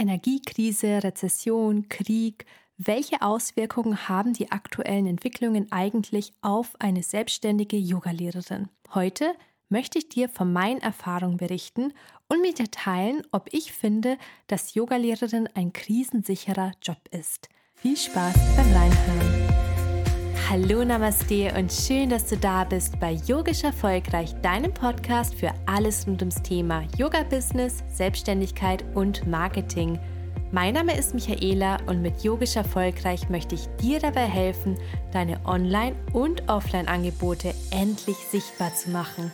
Energiekrise, Rezession, Krieg, welche Auswirkungen haben die aktuellen Entwicklungen eigentlich auf eine selbstständige Yogalehrerin? Heute möchte ich dir von meinen Erfahrungen berichten und mit dir teilen, ob ich finde, dass Yogalehrerin ein krisensicherer Job ist. Viel Spaß beim Reinhören. Hallo Namaste und schön, dass du da bist bei Yogisch Erfolgreich, deinem Podcast für alles rund ums Thema Yoga-Business, Selbstständigkeit und Marketing – mein Name ist Michaela und mit Yogisch Erfolgreich möchte ich dir dabei helfen, deine Online- und Offline-Angebote endlich sichtbar zu machen.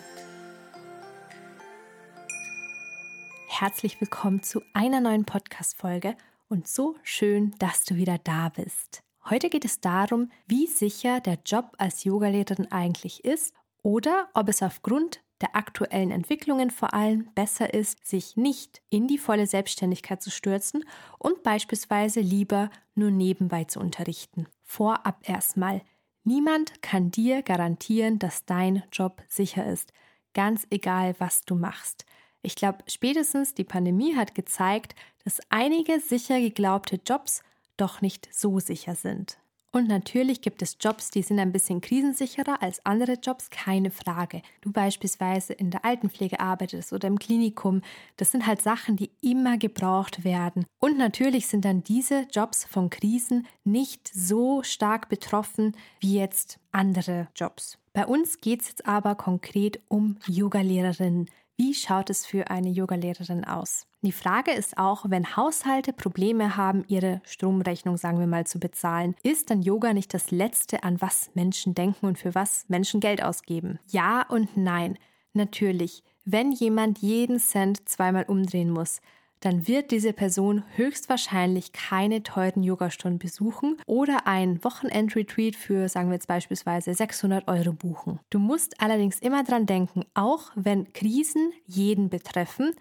Herzlich willkommen zu einer neuen Podcast-Folge und so schön, dass du wieder da bist. Heute geht es darum, wie sicher der Job als Yogalehrerin eigentlich ist oder ob es aufgrund der aktuellen Entwicklungen vor allem besser ist, sich nicht in die volle Selbstständigkeit zu stürzen und beispielsweise lieber nur nebenbei zu unterrichten. Vorab erstmal. Niemand kann dir garantieren, dass dein Job sicher ist, ganz egal, was du machst. Ich glaube, spätestens die Pandemie hat gezeigt, dass einige sicher geglaubte Jobs doch nicht so sicher sind. Und natürlich gibt es Jobs, die sind ein bisschen krisensicherer als andere Jobs, keine Frage. Du beispielsweise in der Altenpflege arbeitest oder im Klinikum, das sind halt Sachen, die immer gebraucht werden. Und natürlich sind dann diese Jobs von Krisen nicht so stark betroffen wie jetzt andere Jobs. Bei uns geht es jetzt aber konkret um Yogalehrerinnen. Wie schaut es für eine Yogalehrerin aus? Die Frage ist auch, wenn Haushalte Probleme haben, ihre Stromrechnung, sagen wir mal, zu bezahlen, ist dann Yoga nicht das Letzte, an was Menschen denken und für was Menschen Geld ausgeben? Ja und nein. Natürlich, wenn jemand jeden Cent zweimal umdrehen muss, dann wird diese Person höchstwahrscheinlich keine teuren Yogastunden besuchen oder ein Wochenend-Retreat für, sagen wir jetzt beispielsweise, 600 Euro buchen. Du musst allerdings immer dran denken, auch wenn Krisen jeden betreffen,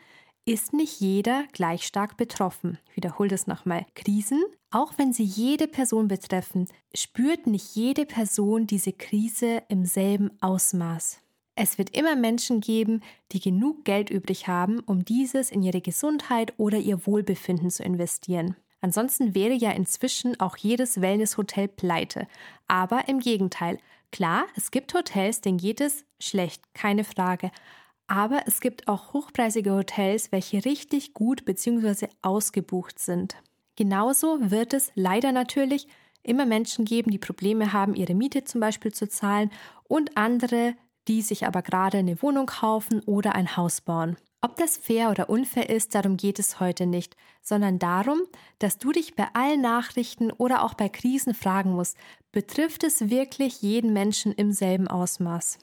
ist nicht jeder gleich stark betroffen. Ich wiederhole das nochmal. Krisen, auch wenn sie jede Person betreffen, spürt nicht jede Person diese Krise im selben Ausmaß. Es wird immer Menschen geben, die genug Geld übrig haben, um dieses in ihre Gesundheit oder ihr Wohlbefinden zu investieren. Ansonsten wäre ja inzwischen auch jedes Wellnesshotel pleite. Aber im Gegenteil, klar, es gibt Hotels, denen geht es schlecht, keine Frage. Aber es gibt auch hochpreisige Hotels, welche richtig gut bzw. ausgebucht sind. Genauso wird es leider natürlich immer Menschen geben, die Probleme haben, ihre Miete zum Beispiel zu zahlen und andere, die sich aber gerade eine Wohnung kaufen oder ein Haus bauen. Ob das fair oder unfair ist, darum geht es heute nicht, sondern darum, dass du dich bei allen Nachrichten oder auch bei Krisen fragen musst, betrifft es wirklich jeden Menschen im selben Ausmaß?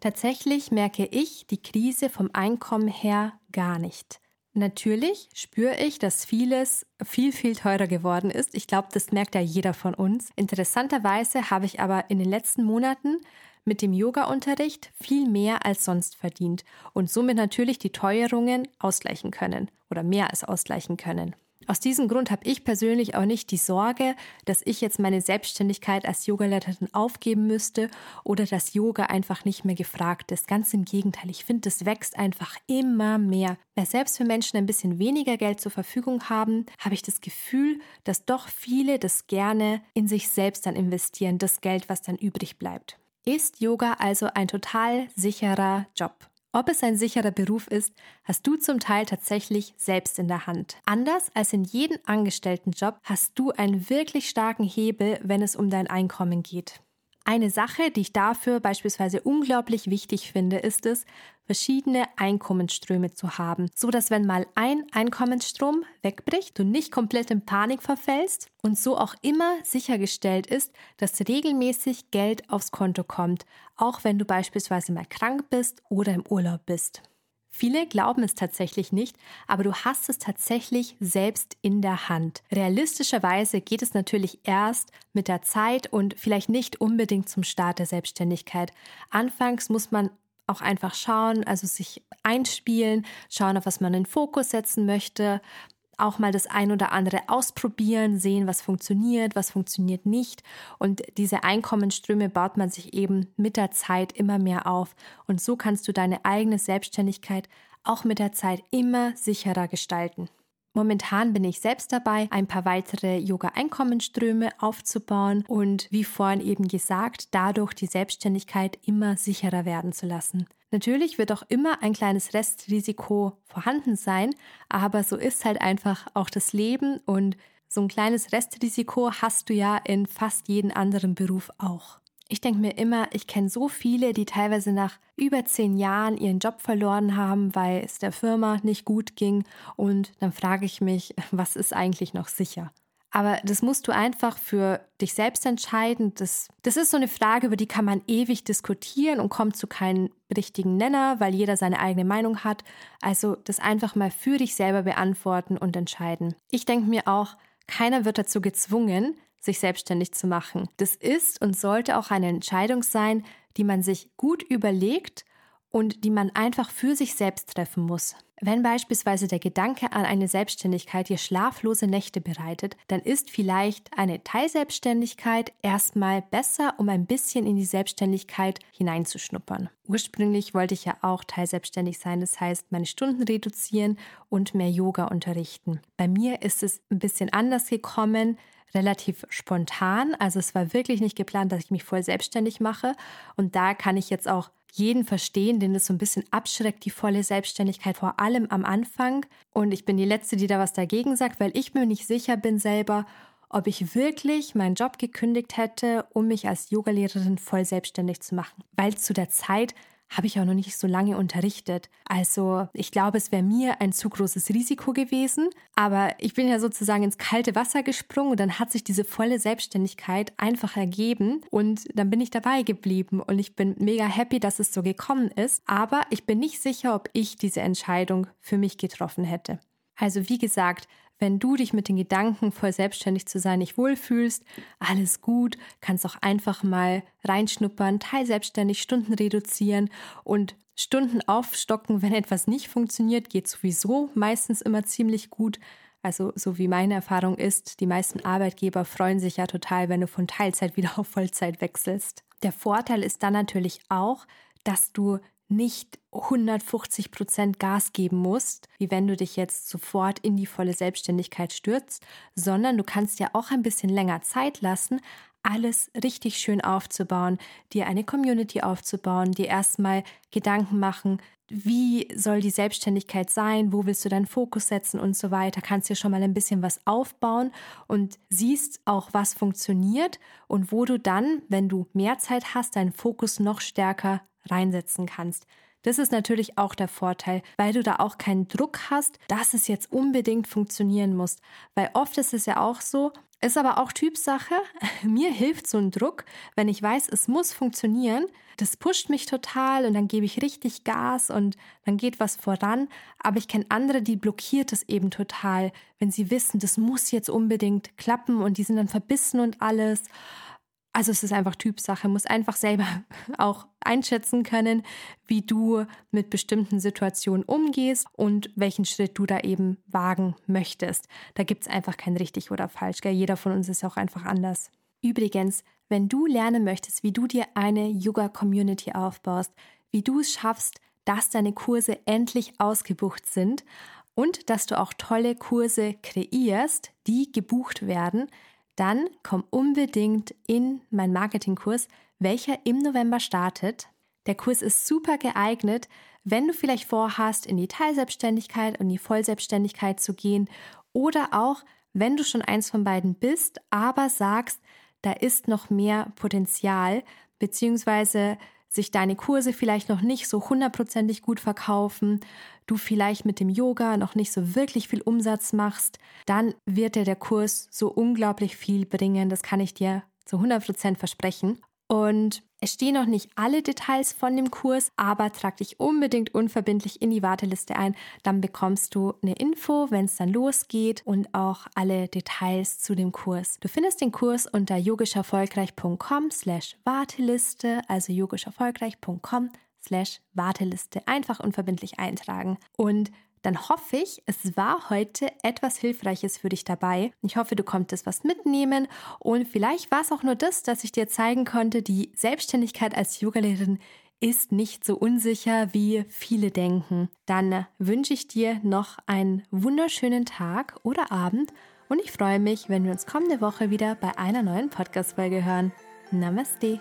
Tatsächlich merke ich die Krise vom Einkommen her gar nicht. Natürlich spüre ich, dass vieles viel, viel teurer geworden ist. Ich glaube, das merkt ja jeder von uns. Interessanterweise habe ich aber in den letzten Monaten mit dem Yoga-Unterricht viel mehr als sonst verdient und somit natürlich die Teuerungen ausgleichen können oder mehr als ausgleichen können. Aus diesem Grund habe ich persönlich auch nicht die Sorge, dass ich jetzt meine Selbstständigkeit als Yogalehrerin aufgeben müsste oder dass Yoga einfach nicht mehr gefragt ist. Ganz im Gegenteil, ich finde, es wächst einfach immer mehr. Weil selbst wenn Menschen ein bisschen weniger Geld zur Verfügung haben, habe ich das Gefühl, dass doch viele das gerne in sich selbst dann investieren, das Geld, was dann übrig bleibt. Ist Yoga also ein total sicherer Job? Ob es ein sicherer Beruf ist, hast du zum Teil tatsächlich selbst in der Hand. Anders als in jedem Angestelltenjob hast du einen wirklich starken Hebel, wenn es um dein Einkommen geht. Eine Sache, die ich dafür beispielsweise unglaublich wichtig finde, ist es, verschiedene Einkommensströme zu haben, so dass wenn mal ein Einkommensstrom wegbricht, du nicht komplett in Panik verfällst und so auch immer sichergestellt ist, dass regelmäßig Geld aufs Konto kommt, auch wenn du beispielsweise mal krank bist oder im Urlaub bist. Viele glauben es tatsächlich nicht, aber du hast es tatsächlich selbst in der Hand. Realistischerweise geht es natürlich erst mit der Zeit und vielleicht nicht unbedingt zum Start der Selbstständigkeit. Anfangs muss man auch einfach schauen, also sich einspielen, schauen, auf was man den Fokus setzen möchte, auch mal das ein oder andere ausprobieren, sehen, was funktioniert, was funktioniert nicht. Und diese Einkommensströme baut man sich eben mit der Zeit immer mehr auf. Und so kannst du deine eigene Selbstständigkeit auch mit der Zeit immer sicherer gestalten. Momentan bin ich selbst dabei, ein paar weitere Yoga-Einkommensströme aufzubauen und wie vorhin eben gesagt, dadurch die Selbstständigkeit immer sicherer werden zu lassen. Natürlich wird auch immer ein kleines Restrisiko vorhanden sein, aber so ist halt einfach auch das Leben und so ein kleines Restrisiko hast du ja in fast jedem anderen Beruf auch. Ich denke mir immer, ich kenne so viele, die teilweise nach über zehn Jahren ihren Job verloren haben, weil es der Firma nicht gut ging. Und dann frage ich mich, was ist eigentlich noch sicher? Aber das musst du einfach für dich selbst entscheiden. Das, das ist so eine Frage, über die kann man ewig diskutieren und kommt zu keinem richtigen Nenner, weil jeder seine eigene Meinung hat. Also das einfach mal für dich selber beantworten und entscheiden. Ich denke mir auch, keiner wird dazu gezwungen, sich selbstständig zu machen. Das ist und sollte auch eine Entscheidung sein, die man sich gut überlegt und die man einfach für sich selbst treffen muss. Wenn beispielsweise der Gedanke an eine Selbstständigkeit dir schlaflose Nächte bereitet, dann ist vielleicht eine Teilselbstständigkeit erstmal besser, um ein bisschen in die Selbstständigkeit hineinzuschnuppern. Ursprünglich wollte ich ja auch teilselbstständig sein, das heißt meine Stunden reduzieren und mehr Yoga unterrichten. Bei mir ist es ein bisschen anders gekommen relativ spontan. Also es war wirklich nicht geplant, dass ich mich voll selbstständig mache. Und da kann ich jetzt auch jeden verstehen, den es so ein bisschen abschreckt, die volle Selbstständigkeit, vor allem am Anfang. Und ich bin die Letzte, die da was dagegen sagt, weil ich mir nicht sicher bin selber, ob ich wirklich meinen Job gekündigt hätte, um mich als Yogalehrerin voll selbstständig zu machen. Weil zu der Zeit habe ich auch noch nicht so lange unterrichtet. Also ich glaube, es wäre mir ein zu großes Risiko gewesen. Aber ich bin ja sozusagen ins kalte Wasser gesprungen und dann hat sich diese volle Selbstständigkeit einfach ergeben und dann bin ich dabei geblieben und ich bin mega happy, dass es so gekommen ist. Aber ich bin nicht sicher, ob ich diese Entscheidung für mich getroffen hätte. Also wie gesagt, wenn du dich mit den Gedanken, voll selbstständig zu sein, nicht wohlfühlst, alles gut, kannst auch einfach mal reinschnuppern, teilselbstständig Stunden reduzieren und Stunden aufstocken, wenn etwas nicht funktioniert, geht sowieso meistens immer ziemlich gut. Also so wie meine Erfahrung ist, die meisten Arbeitgeber freuen sich ja total, wenn du von Teilzeit wieder auf Vollzeit wechselst. Der Vorteil ist dann natürlich auch, dass du nicht 150 Prozent Gas geben musst, wie wenn du dich jetzt sofort in die volle Selbstständigkeit stürzt, sondern du kannst ja auch ein bisschen länger Zeit lassen, alles richtig schön aufzubauen, dir eine Community aufzubauen, dir erstmal Gedanken machen, wie soll die Selbstständigkeit sein, wo willst du deinen Fokus setzen und so weiter, kannst dir schon mal ein bisschen was aufbauen und siehst auch, was funktioniert und wo du dann, wenn du mehr Zeit hast, deinen Fokus noch stärker reinsetzen kannst. Das ist natürlich auch der Vorteil, weil du da auch keinen Druck hast, dass es jetzt unbedingt funktionieren muss. Weil oft ist es ja auch so, ist aber auch Typsache. Mir hilft so ein Druck, wenn ich weiß, es muss funktionieren. Das pusht mich total und dann gebe ich richtig Gas und dann geht was voran. Aber ich kenne andere, die blockiert es eben total, wenn sie wissen, das muss jetzt unbedingt klappen und die sind dann verbissen und alles. Also es ist einfach Typsache, muss einfach selber auch einschätzen können, wie du mit bestimmten Situationen umgehst und welchen Schritt du da eben wagen möchtest. Da gibt es einfach kein richtig oder falsch. Gell? Jeder von uns ist auch einfach anders. Übrigens, wenn du lernen möchtest, wie du dir eine Yoga-Community aufbaust, wie du es schaffst, dass deine Kurse endlich ausgebucht sind und dass du auch tolle Kurse kreierst, die gebucht werden, dann komm unbedingt in meinen Marketingkurs, welcher im November startet. Der Kurs ist super geeignet, wenn du vielleicht vorhast, in die Teilselbstständigkeit und die Vollselbstständigkeit zu gehen oder auch, wenn du schon eins von beiden bist, aber sagst, da ist noch mehr Potenzial, beziehungsweise sich deine Kurse vielleicht noch nicht so hundertprozentig gut verkaufen, du vielleicht mit dem Yoga noch nicht so wirklich viel Umsatz machst, dann wird dir der Kurs so unglaublich viel bringen. Das kann ich dir zu 100% versprechen. Und es stehen noch nicht alle Details von dem Kurs, aber trag dich unbedingt unverbindlich in die Warteliste ein. Dann bekommst du eine Info, wenn es dann losgeht und auch alle Details zu dem Kurs. Du findest den Kurs unter yogischerfolgreich.com slash Warteliste, also yogischerfolgreich.com slash Warteliste. Einfach unverbindlich eintragen. Und dann hoffe ich, es war heute etwas Hilfreiches für dich dabei. Ich hoffe, du konntest was mitnehmen und vielleicht war es auch nur das, dass ich dir zeigen konnte, die Selbstständigkeit als Yogalehrerin ist nicht so unsicher, wie viele denken. Dann wünsche ich dir noch einen wunderschönen Tag oder Abend und ich freue mich, wenn wir uns kommende Woche wieder bei einer neuen Podcast-Folge hören. Namaste.